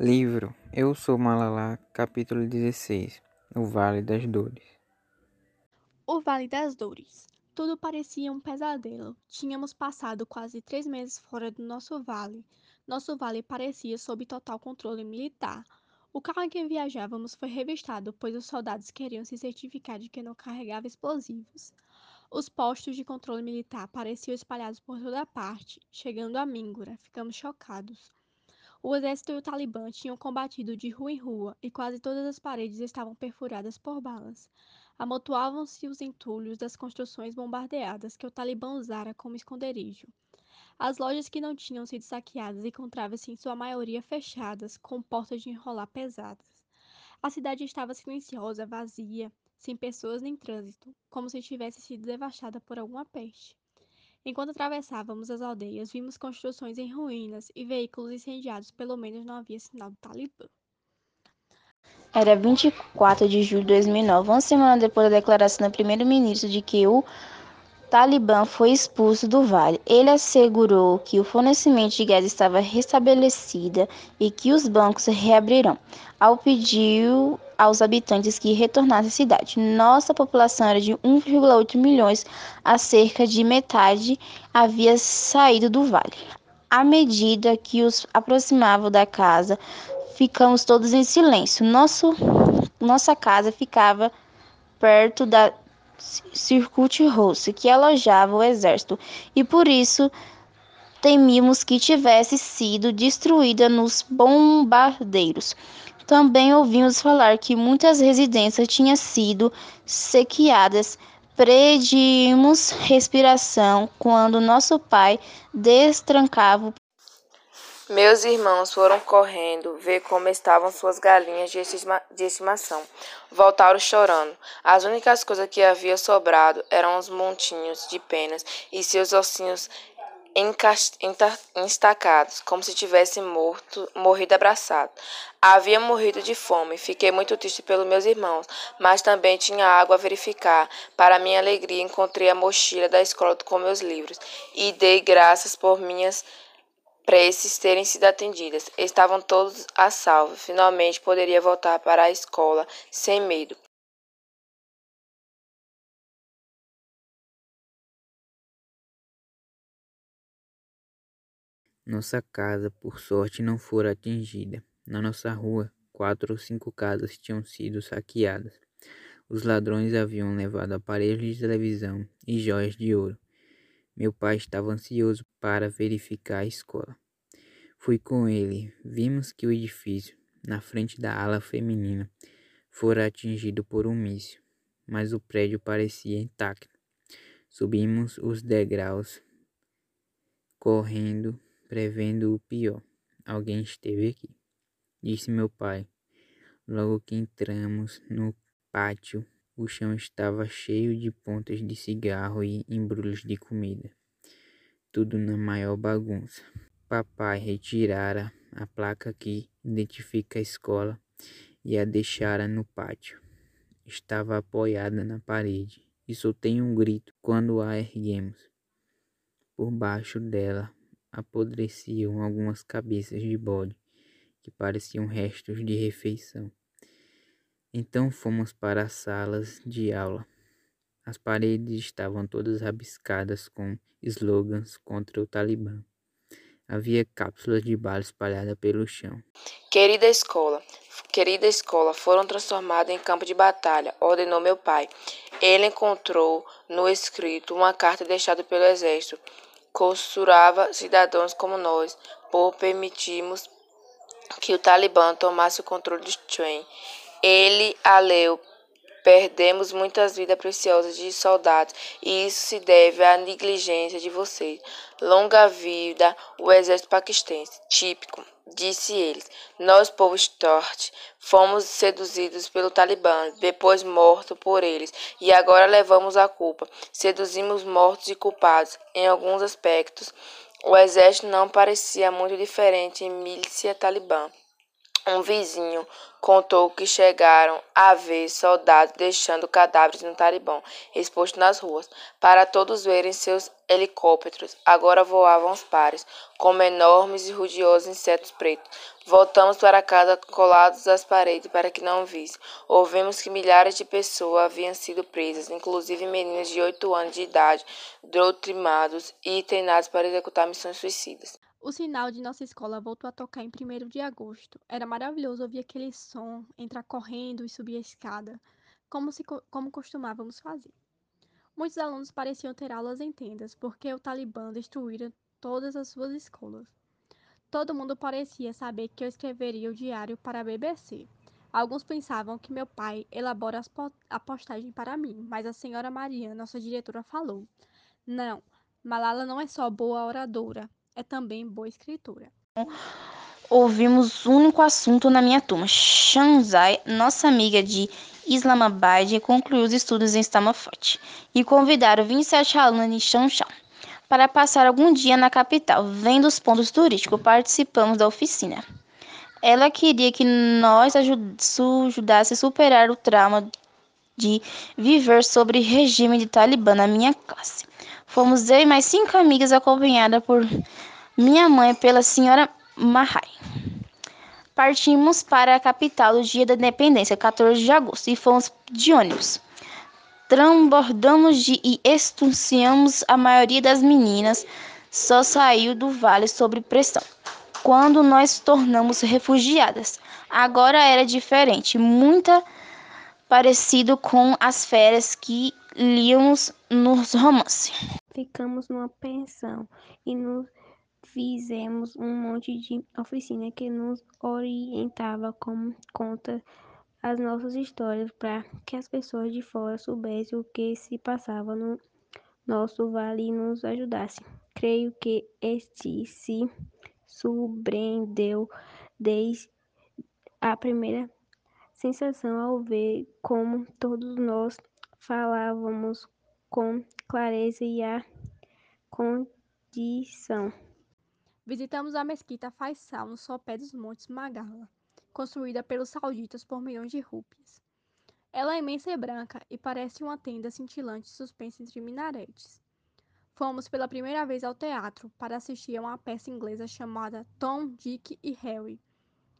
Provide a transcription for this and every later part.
Livro Eu Sou Malala, capítulo 16 O Vale das Dores O Vale das Dores. Tudo parecia um pesadelo. Tínhamos passado quase três meses fora do nosso vale. Nosso vale parecia sob total controle militar. O carro em que viajávamos foi revistado, pois os soldados queriam se certificar de que não carregava explosivos. Os postos de controle militar pareciam espalhados por toda parte. Chegando a Mingura, ficamos chocados. O exército e o Talibã tinham combatido de rua em rua e quase todas as paredes estavam perfuradas por balas. Amontoavam-se os entulhos das construções bombardeadas que o Talibã usara como esconderijo. As lojas que não tinham sido saqueadas encontravam-se em sua maioria fechadas, com portas de enrolar pesadas. A cidade estava silenciosa, vazia, sem pessoas nem trânsito, como se tivesse sido devastada por alguma peste. Enquanto atravessávamos as aldeias, vimos construções em ruínas e veículos incendiados, pelo menos não havia sinal do Talibã. Era 24 de julho de 2009, uma semana depois da declaração do primeiro-ministro de que o Talibã foi expulso do vale. Ele assegurou que o fornecimento de gás estava restabelecido e que os bancos reabrirão. Ao pedir aos habitantes que retornassem à cidade. Nossa população era de 1,8 milhões, a cerca de metade havia saído do vale. À medida que os aproximavam da casa, ficamos todos em silêncio. Nosso, nossa casa ficava perto da Circuit House, que alojava o exército, e por isso temíamos que tivesse sido destruída nos bombardeiros. Também ouvimos falar que muitas residências tinham sido sequeadas. Predimos respiração quando nosso pai destrancava. Meus irmãos foram correndo ver como estavam suas galinhas de, de estimação. Voltaram chorando. As únicas coisas que havia sobrado eram os montinhos de penas e seus ossinhos estacados, como se tivesse morto, morrido abraçado. Havia morrido de fome. Fiquei muito triste pelos meus irmãos, mas também tinha água a verificar. Para minha alegria, encontrei a mochila da escola com meus livros e dei graças por minhas preces terem sido atendidas. Estavam todos a salvo. Finalmente poderia voltar para a escola sem medo. Nossa casa, por sorte, não fora atingida. Na nossa rua, quatro ou cinco casas tinham sido saqueadas. Os ladrões haviam levado aparelhos de televisão e joias de ouro. Meu pai estava ansioso para verificar a escola. Fui com ele. Vimos que o edifício, na frente da ala feminina, fora atingido por um míssil, mas o prédio parecia intacto. Subimos os degraus, correndo prevendo o pior. Alguém esteve aqui, disse meu pai. Logo que entramos no pátio, o chão estava cheio de pontas de cigarro e embrulhos de comida. Tudo na maior bagunça. Papai retirara a placa que identifica a escola e a deixara no pátio. Estava apoiada na parede e soltei um grito quando a erguemos. Por baixo dela apodreciam algumas cabeças de bode que pareciam restos de refeição. Então fomos para as salas de aula. As paredes estavam todas rabiscadas com slogans contra o Talibã. Havia cápsulas de bala espalhadas pelo chão. Querida escola, querida escola, foram transformadas em campo de batalha, ordenou meu pai. Ele encontrou no escrito uma carta deixada pelo exército costurava cidadãos como nós, por permitirmos que o Talibã tomasse o controle de Tuen. Ele a leu. Perdemos muitas vidas preciosas de soldados e isso se deve à negligência de vocês. Longa vida o exército paquistense, típico disse eles. Nós, povo Stort, fomos seduzidos pelo Talibã, depois mortos por eles, e agora levamos a culpa. Seduzimos mortos e culpados. Em alguns aspectos, o exército não parecia muito diferente em milícia talibã. Um vizinho contou que chegaram a ver soldados deixando cadáveres no Talibã expostos nas ruas, para todos verem seus helicópteros. Agora voavam os pares, como enormes e rudiosos insetos pretos. Voltamos para casa colados às paredes para que não visse. Ouvimos que milhares de pessoas haviam sido presas, inclusive meninos de oito anos de idade, doutrinados e treinados para executar missões suicidas. O sinal de nossa escola voltou a tocar em 1 de agosto. Era maravilhoso ouvir aquele som, entrar correndo e subir a escada, como, se, como costumávamos fazer. Muitos alunos pareciam ter aulas em tendas, porque o Talibã destruíra todas as suas escolas. Todo mundo parecia saber que eu escreveria o diário para a BBC. Alguns pensavam que meu pai elabora a postagem para mim, mas a senhora Maria, nossa diretora, falou: Não, Malala não é só boa oradora, é também boa escritura. Ouvimos o único assunto na minha turma. Shanzai, nossa amiga de Islamabad, concluiu os estudos em Stamford e convidaram 27 alunos de Shanshan para passar algum dia na capital, vendo os pontos turísticos. Participamos da oficina. Ela queria que nós ajudássemos a superar o trauma de viver sobre regime de Talibã na minha classe. Fomos eu e mais cinco amigas acompanhadas por minha mãe pela senhora Mahai. Partimos para a capital no dia da independência, 14 de agosto, e fomos de ônibus. Transbordamos de e extunciamos a maioria das meninas, só saiu do vale sob pressão. Quando nós tornamos refugiadas. Agora era diferente, muito parecido com as férias que líamos nos romances. Ficamos numa pensão e nos fizemos um monte de oficina que nos orientava como conta as nossas histórias para que as pessoas de fora soubessem o que se passava no nosso vale e nos ajudassem. Creio que este se surpreendeu desde a primeira sensação ao ver como todos nós falávamos com clareza e a condição. Visitamos a mesquita Faisal no sopé dos Montes Magala, construída pelos sauditas por milhões de rúpias. Ela é imensa e branca e parece uma tenda cintilante suspensa entre minaretes. Fomos pela primeira vez ao teatro para assistir a uma peça inglesa chamada Tom, Dick e Harry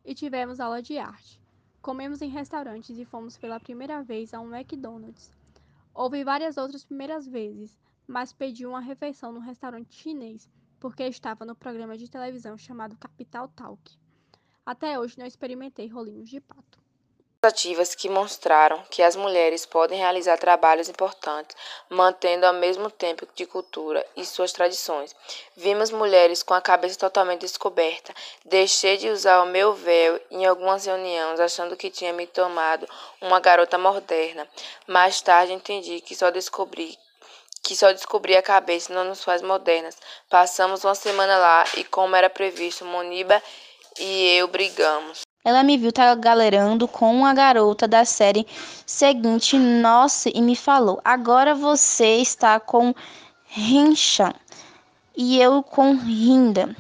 e tivemos aula de arte. Comemos em restaurantes e fomos pela primeira vez a um McDonald's. Houve várias outras primeiras vezes, mas pedi uma refeição no restaurante chinês porque estava no programa de televisão chamado Capital Talk. Até hoje não experimentei rolinhos de pato. Ativas que mostraram que as mulheres podem realizar trabalhos importantes, mantendo ao mesmo tempo de cultura e suas tradições. Vimos mulheres com a cabeça totalmente descoberta. Deixei de usar o meu véu em algumas reuniões, achando que tinha me tomado uma garota moderna. Mais tarde entendi que só descobri que só descobri a cabeça não nos faz modernas. Passamos uma semana lá e, como era previsto, Moniba e eu brigamos. Ela me viu galerando com uma garota da série seguinte, nossa, e me falou: Agora você está com Rinchan e eu com Rinda.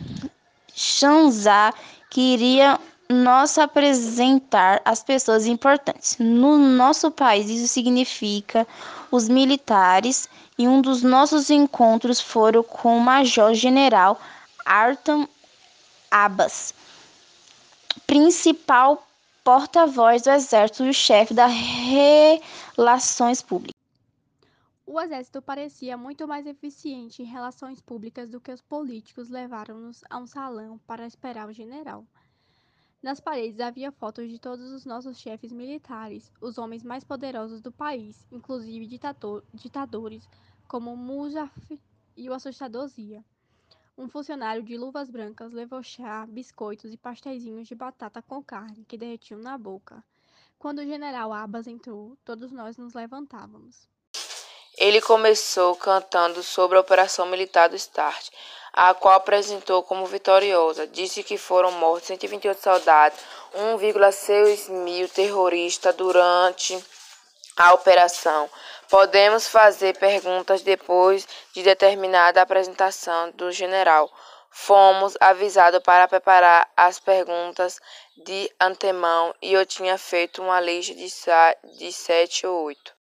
Shanza queria nos apresentar as pessoas importantes. No nosso país, isso significa os militares e um dos nossos encontros foram com o Major General Arthur Abbas, principal porta-voz do Exército e o chefe das relações públicas. O exército parecia muito mais eficiente em relações públicas do que os políticos levaram-nos a um salão para esperar o general. Nas paredes havia fotos de todos os nossos chefes militares, os homens mais poderosos do país, inclusive ditadores como Mujaf e o assustador Zia. Um funcionário de luvas brancas levou chá, biscoitos e pastéisinhos de batata com carne que derretiam na boca. Quando o general Abbas entrou, todos nós nos levantávamos. Ele começou cantando sobre a operação militar do START, a qual apresentou como vitoriosa. Disse que foram mortos 128 soldados, 1,6 mil terroristas durante a operação. Podemos fazer perguntas depois de determinada apresentação do general. Fomos avisados para preparar as perguntas de antemão e eu tinha feito uma lista de, de sete ou oito.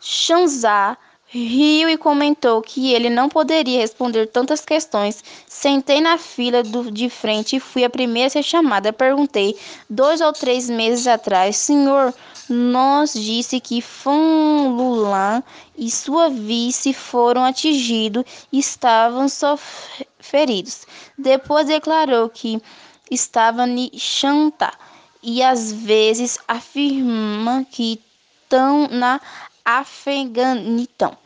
Shanzá riu e comentou que ele não poderia responder tantas questões. Sentei na fila do, de frente e fui a primeira a ser chamada. Perguntei, dois ou três meses atrás, senhor, nos disse que Fan Lulan e sua vice foram atingidos e estavam feridos. Depois declarou que estava em Chanta e às vezes afirma que estão na Afeganistão.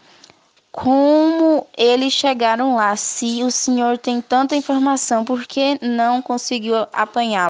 Como eles chegaram lá? Se o senhor tem tanta informação, por que não conseguiu apanhá-lo?